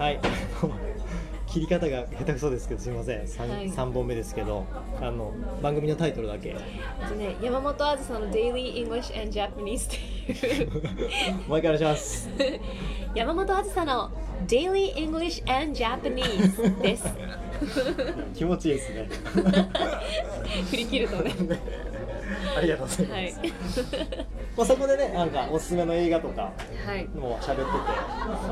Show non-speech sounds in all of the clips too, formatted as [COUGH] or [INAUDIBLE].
はい。切り方が下手くそですけどすみません。3,、はい。三本目ですけどあの番組のタイトルだけ。ね山本あずさの Daily English and Japanese っていう。もう一回お願いします。[LAUGHS] 山本あずさの Daily English and Japanese です。[LAUGHS] 気持ちいいですね。[LAUGHS] 振り切るとねありがとうございます、はい。[LAUGHS] まあ、そこでねなんかおすすめの映画とかはい。も喋ってて、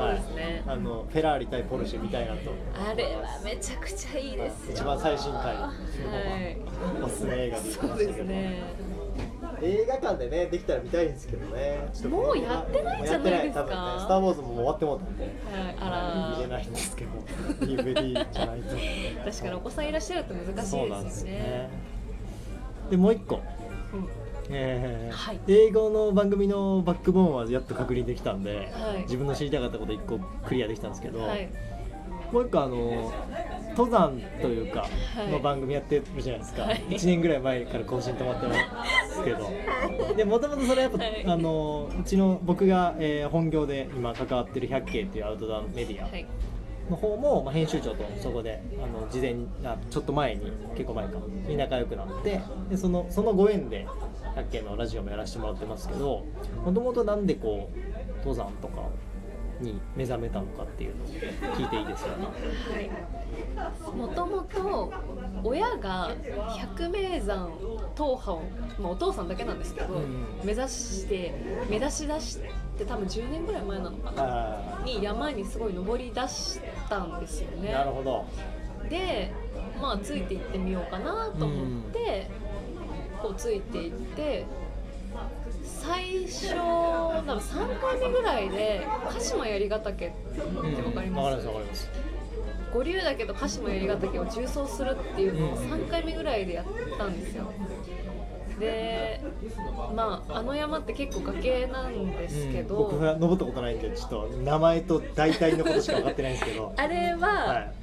はい、あのフェラーリ対ポルシェみたいなのと。あれはめちゃくちゃいいですよ。一番最新回はい。おすすめ映画でそうですね。映画館でねできたら見たいんですけどね。ちょっともうやってないんじゃないですか？多分ねスター・ウォーズも終わってもうたんではい。あら見れないんですけど。[LAUGHS] DVD じゃないと。確かにお子さんいらっしゃると難しいでですよね。でもう一個。うんえー。はい。英語の番組のバックボーンはやっと確認できたんで、はい。自分の知りたかったこと1個クリアできたんですけど、はい。もう一個あの登山というかはい。の番組やってるじゃないですか、はい。1年ぐらい前から更新止まってますけど。でもともとそれやっぱ、はい。あのうちの僕が、えー本業で今関わってる百景っていうアウトドアメディアはいの方も、まあ、編集長とそこであの事前にあちょっと前に結構前かに仲良くなってでそのそのご縁で百景のラジオもやらせてもらってますけどもともとなんでこう登山とかに目覚めたのかっていうのを聞いていいですか？もともと親が百名山踏破を、まあ、お父さんだけなんですけど、うん目指して目指し出して多分10年ぐらい前なのかな？あに山にすごい登り出したんですよーね。なるほど。でまあついていってみようかなと思って、こうついていって最初多分3回目ぐらいで鹿島槍ヶ岳ってわかります、わかりますわかります。五竜岳と鹿島槍ヶ岳を縦走するっていうのをうん3回目ぐらいでやったんですよ。でまああの山って結構崖なんですけど、うん僕が登ったことないんでちょっと名前と大体のことしか分かってないんですけど。[LAUGHS] あれは、はい。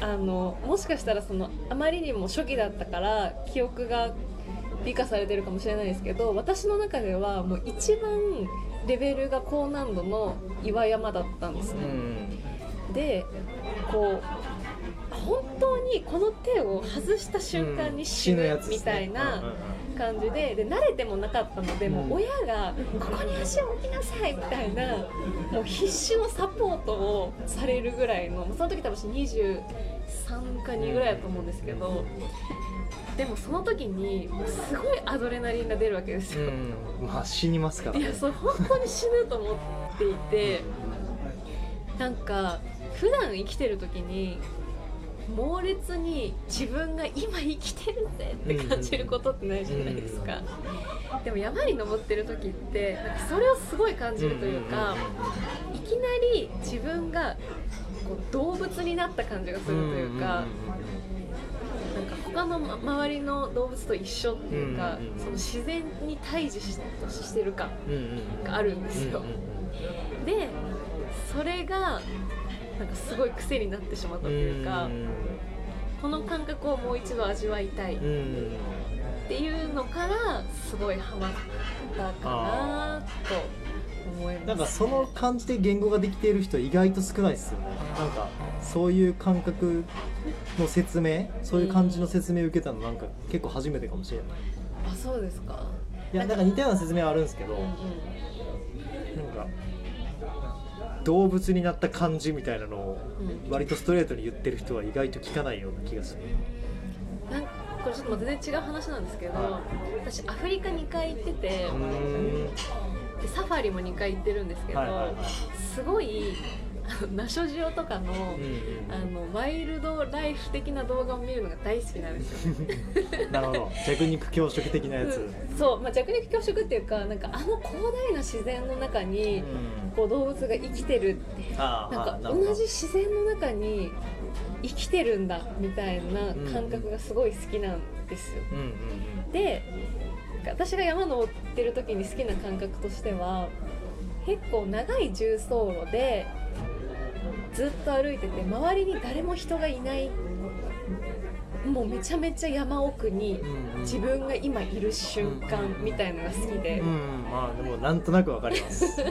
あのもしかしたらそのあまりにも初期だったから記憶が美化されてるかもしれないですけど私の中ではもう一番レベルが高難度の岩山だったんですね、でこう本当にこの手を外した瞬間に死ぬみたいな感じでで慣れてもなかったのでもう親が「ここに足を置きなさい」みたいなもう必死のサポートをされるぐらいのその時多分私23か2ぐらいだと思うんですけどでもその時にもうすごいアドレナリンが出るわけですよ。うん。まあ死にますからいやそれ本当に死ぬと思っていてなんか普段生きてる時に猛烈に自分が今生きてるぜって感じることってないじゃないですか、でも山に登ってる時ってなんかそれをすごい感じるというか、いきなり自分がこう動物になった感じがするというか、なんか他のま周りの動物と一緒っていうか、その自然に対峙ししてる感があるんですよ、でそれがなんかすごい癖になってしまったというか、この感覚をもう一度味わいたいっていうのからすごいハマったかなと思います。なんかその感じで言語ができている人意外と少ないですよね。なんかそういう感覚の説明そういう感じの説明を受けたのなんか結構初めてかもしれない。あそうですか。いやなんか似たような説明はあるんですけどうんうん動物になった感じみたいなのをうん割とストレートに言ってる人は意外と聞かないような気がする。なんかこれちょっと全然違う話なんですけどは私アフリカ2回行っててでサファリも2回行ってるんですけど、すごいナショジオとかの,、うんあのワイルドライフ的な動画を見るのが大好きなんですよ。う [LAUGHS] んなるほど。弱肉強食的なやつ、うん。そう、まあ、弱肉強食っていうかなんかあの広大な自然の中にこう動物が生きてるってあなんか同じ自然の中に生きてるんだみたいな感覚がすごい好きなんですよ。で私が山登ってる時に好きな感覚としては結構長い重走路でずっと歩いてて周りに誰も人がいない。もうめちゃめちゃ山奥にうんうん。自分が今いる瞬間みたいのが好きで。うんまあでもなんとなくわかります。[LAUGHS] そ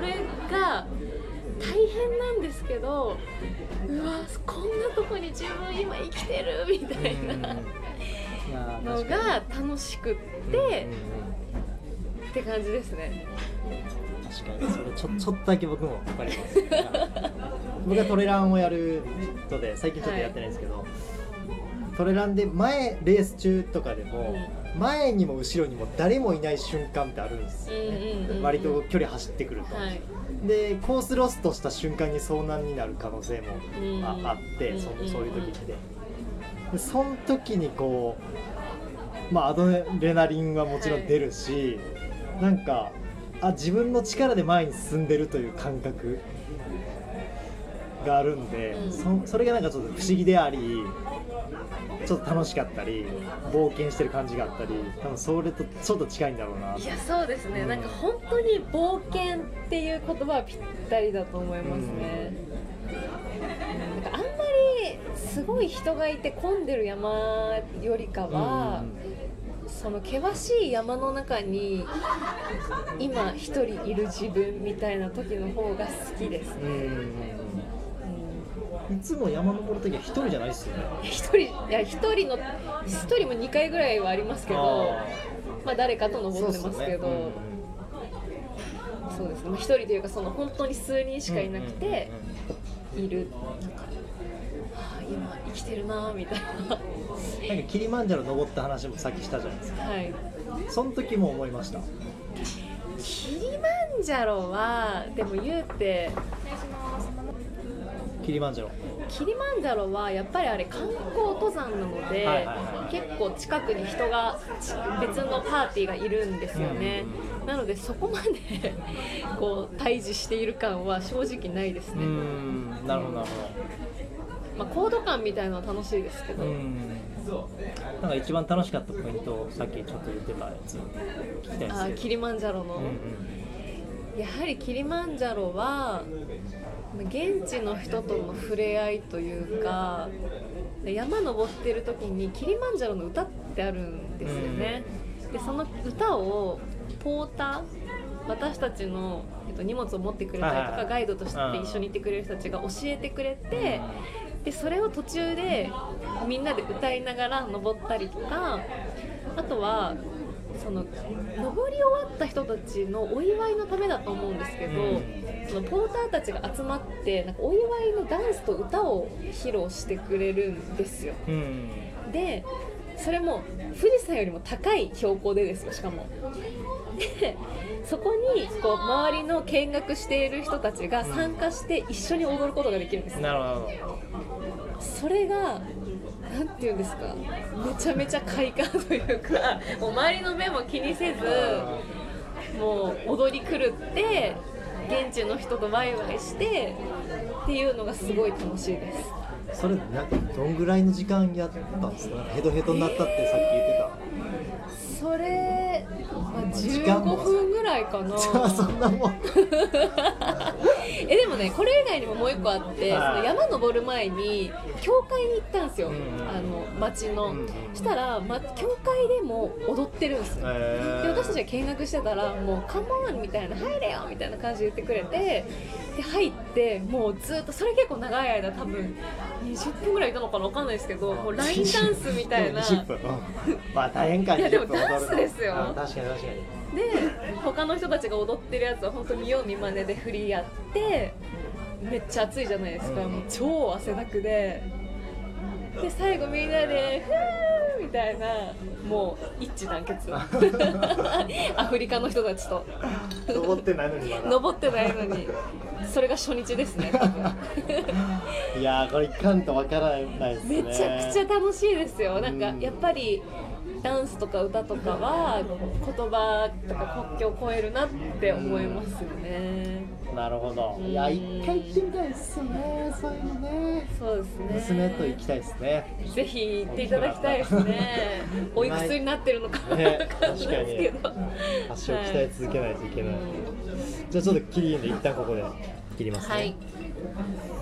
れが体変なんですけどうわこんなとこに自分今生きてるみたいなのが楽しくってって感じですね。確かにそれちょちょっとだけ僕も分かります。僕はトレランをやるので最近ちょっとやってないんですけど、はい、トレランで前レース中とかでも、前にも後ろにも誰もいない瞬間ってあるんですよね、割と距離走ってくると、はい、でコースロストした瞬間に遭難になる可能性もあ,、あってそそういう時って。でその時にこうまあアドレナリンはもちろん出るし、はい、なんかあ自分の力で前に進んでるという感覚があるんで、うん、そそれがなんかちょっと不思議でありちょっと楽しかったり冒険してる感じがあったり多分それとちょっと近いんだろうな。いやそうですね、うん、なんか本当に冒険っていう言葉はぴったりだと思いますね、うん、なんかあんまりすごい人がいて混んでる山よりかは、うん、その険しい山の中に今一人いる自分みたいな時の方が好きですね、うん。いつも山登る時は一人じゃないですよね。一人いや一人の一人も2回ぐらいはありますけどまあ誰かと登ってますけど。そうですね。一、人というかその本当に数人しかいなくて、いるなんか、はあ、今生きてるなみたいな。なんかキリマンジャロ登った話もさっきしたじゃないですか。はい。その時も思いました？キリマンジャロはでも言うてキリマンジャロ。キリマンジャロはやっぱりあれ観光登山なので、はいはいはい、結構近くに人が別のパーティーがいるんですよね、うん、なのでそこまでこう対峙している感は正直ないですね。なるほどなるほどまあ、コード感みたいのは楽しいですけど。なんか一番楽しかったポイントさっきちょっと言ってたやつ聞きたいですあキリマンジャロの、うんうん、やはりキリマンジャロは現地の人との触れ合いというか山登ってる時にキリマンジャロの歌ってあるんですよね、でその歌をポーター私たちの、えっと、荷物を持ってくれたりとかガイドとして一緒に行ってくれる人たちが教えてくれてでそれを途中でみんなで歌いながら登ったりとかあとはその登り終わった人たちのお祝いのためだと思うんですけど、うん、そのポーターたちが集まってなんかお祝いのダンスと歌を披露してくれるんですよ。うん、でそれも富士山よりも高い標高でですよしかも。でそこにこう周りの見学している人たちが参加して一緒に踊ることができるんです、なるほどそれが何て言うんですかめちゃめちゃ快感というかもう周りの目も気にせずもう踊り狂って現地の人とワイワイしてっていうのがすごい楽しいです。それなどんぐらいの時間やったんですか？ヘドヘドになったってさっき言ってた、それ、まあ、15分ぐらいかな。[LAUGHS] そんなもん。[LAUGHS] えでもねこれ以外にももう一個あって、その山登る前に教会に行ったんですよ、うん、あの町の、うん、したら、ま、教会でも踊ってるんですよ、で私たちが見学してたらもう「カモン!」みたいな「入れよ!」みたいな感じで言ってくれてで入ってもうずっとそれ結構長い間多分20分ぐらいいたのかな分かんないですけどもうラインダンスみたいな [LAUGHS] まあ大変かいやでもダンスですよ。確かに確かに。で他の人たちが踊ってるやつは本当見よう見まねで振りやってめっちゃ暑いじゃないですか、うん、もう超汗だくで。で最後みんなで「ふー!」みたいなもう一致団結。[LAUGHS] アフリカの人たちと。登ってないのに登ってないのに。それが初日ですねいやこれいかんとわからないですね。めちゃくちゃ楽しいですよ。なんかやっぱりダンスとか歌とかは言葉とか国境を超えるなって思いますよね。なるほど。いや一回行ってみたいですよね。そういうのね。そうですね。娘と行きたいですね。ぜひ行っていただきたいですね。[LAUGHS] おいくつになってるのかわかんないですけど。足を鍛え続けないといけない。じゃあちょっと切りんで一旦ここで切りますね。はい